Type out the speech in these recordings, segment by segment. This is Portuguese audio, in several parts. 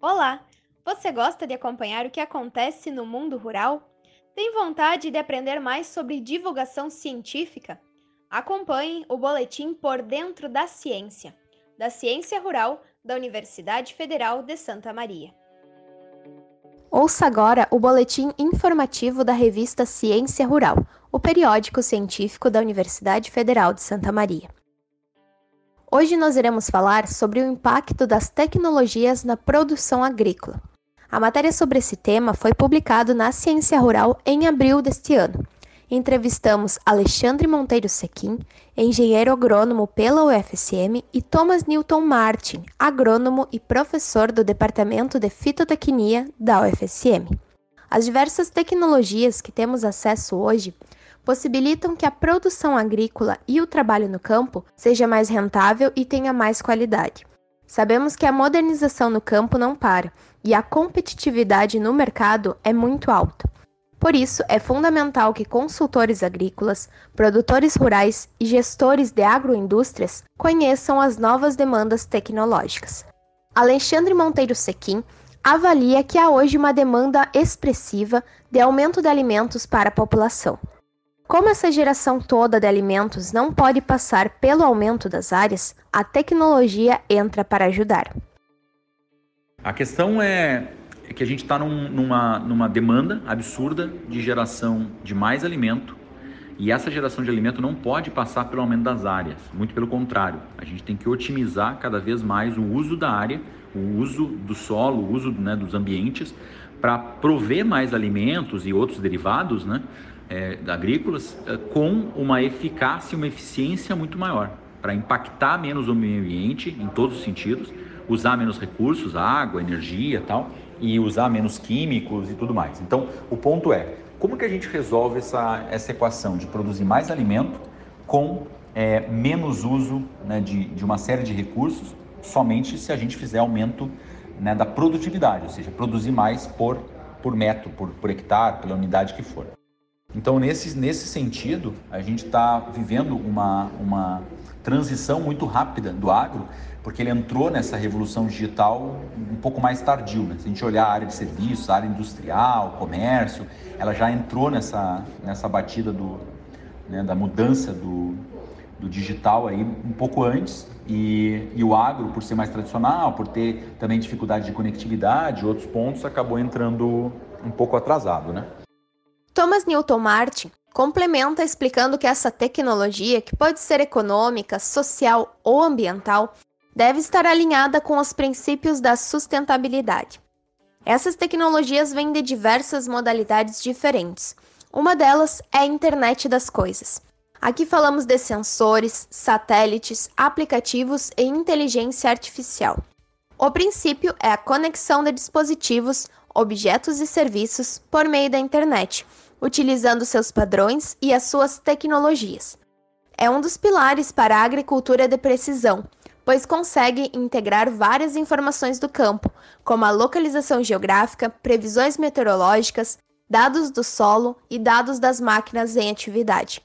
Olá! Você gosta de acompanhar o que acontece no mundo rural? Tem vontade de aprender mais sobre divulgação científica? Acompanhe o boletim Por Dentro da Ciência, da Ciência Rural da Universidade Federal de Santa Maria. Ouça agora o boletim informativo da revista Ciência Rural, o periódico científico da Universidade Federal de Santa Maria. Hoje nós iremos falar sobre o impacto das tecnologias na produção agrícola. A matéria sobre esse tema foi publicado na Ciência Rural em abril deste ano. Entrevistamos Alexandre Monteiro Sequim, engenheiro agrônomo pela UFSM, e Thomas Newton Martin, agrônomo e professor do Departamento de Fitotecnia da UFSM. As diversas tecnologias que temos acesso hoje possibilitam que a produção agrícola e o trabalho no campo seja mais rentável e tenha mais qualidade. Sabemos que a modernização no campo não para e a competitividade no mercado é muito alta. Por isso, é fundamental que consultores agrícolas, produtores rurais e gestores de agroindústrias conheçam as novas demandas tecnológicas. Alexandre Monteiro Sequim avalia que há hoje uma demanda expressiva de aumento de alimentos para a população. Como essa geração toda de alimentos não pode passar pelo aumento das áreas, a tecnologia entra para ajudar. A questão é que a gente está num, numa, numa demanda absurda de geração de mais alimento e essa geração de alimento não pode passar pelo aumento das áreas, muito pelo contrário. A gente tem que otimizar cada vez mais o uso da área, o uso do solo, o uso né, dos ambientes, para prover mais alimentos e outros derivados né, é, agrícolas é, com uma eficácia e uma eficiência muito maior, para impactar menos o meio ambiente em todos os sentidos, usar menos recursos, água, energia tal, e usar menos químicos e tudo mais. Então, o ponto é, como que a gente resolve essa, essa equação de produzir mais alimento com é, menos uso né, de, de uma série de recursos, somente se a gente fizer aumento né, da produtividade, ou seja, produzir mais por, por metro, por, por hectare, pela unidade que for. Então, nesse, nesse sentido, a gente está vivendo uma, uma transição muito rápida do agro, porque ele entrou nessa revolução digital um pouco mais tardio. Né? Se a gente olhar a área de serviços, a área industrial, comércio, ela já entrou nessa, nessa batida do, né, da mudança do, do digital aí um pouco antes. E, e o agro, por ser mais tradicional, por ter também dificuldade de conectividade, outros pontos, acabou entrando um pouco atrasado, né? Thomas Newton Martin complementa explicando que essa tecnologia, que pode ser econômica, social ou ambiental, deve estar alinhada com os princípios da sustentabilidade. Essas tecnologias vêm de diversas modalidades diferentes. Uma delas é a internet das coisas. Aqui falamos de sensores, satélites, aplicativos e inteligência artificial. O princípio é a conexão de dispositivos, objetos e serviços por meio da internet, utilizando seus padrões e as suas tecnologias. É um dos pilares para a agricultura de precisão, pois consegue integrar várias informações do campo, como a localização geográfica, previsões meteorológicas, dados do solo e dados das máquinas em atividade.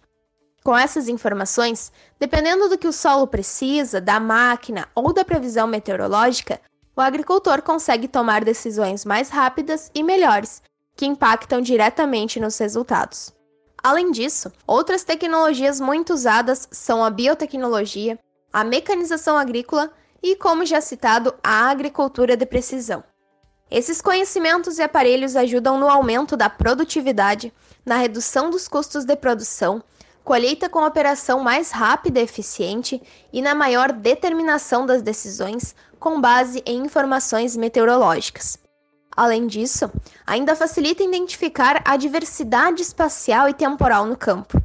Com essas informações, dependendo do que o solo precisa, da máquina ou da previsão meteorológica, o agricultor consegue tomar decisões mais rápidas e melhores, que impactam diretamente nos resultados. Além disso, outras tecnologias muito usadas são a biotecnologia, a mecanização agrícola e, como já citado, a agricultura de precisão. Esses conhecimentos e aparelhos ajudam no aumento da produtividade, na redução dos custos de produção, colheita com operação mais rápida e eficiente e na maior determinação das decisões com base em informações meteorológicas. Além disso, ainda facilita identificar a diversidade espacial e temporal no campo.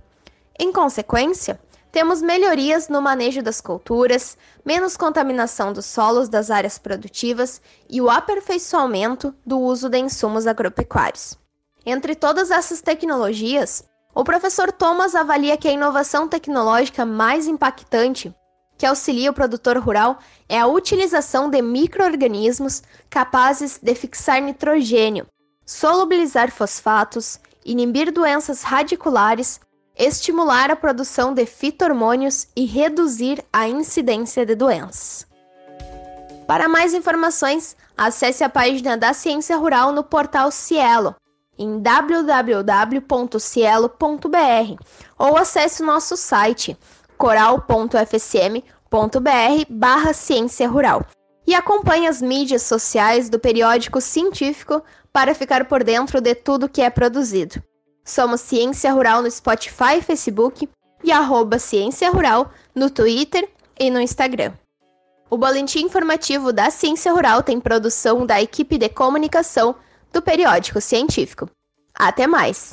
Em consequência, temos melhorias no manejo das culturas, menos contaminação dos solos das áreas produtivas e o aperfeiçoamento do uso de insumos agropecuários. Entre todas essas tecnologias, o professor Thomas avalia que a inovação tecnológica mais impactante que auxilia o produtor rural é a utilização de microorganismos capazes de fixar nitrogênio, solubilizar fosfatos, inibir doenças radiculares, estimular a produção de fito-hormônios e reduzir a incidência de doenças. Para mais informações, acesse a página da Ciência Rural no portal Cielo, em www.cielo.br ou acesse o nosso site coral.fsm.br barra ciência rural e acompanhe as mídias sociais do periódico científico para ficar por dentro de tudo que é produzido. Somos Ciência Rural no Spotify e Facebook e arroba Ciência Rural no Twitter e no Instagram. O boletim informativo da Ciência Rural tem produção da equipe de comunicação do periódico científico. Até mais!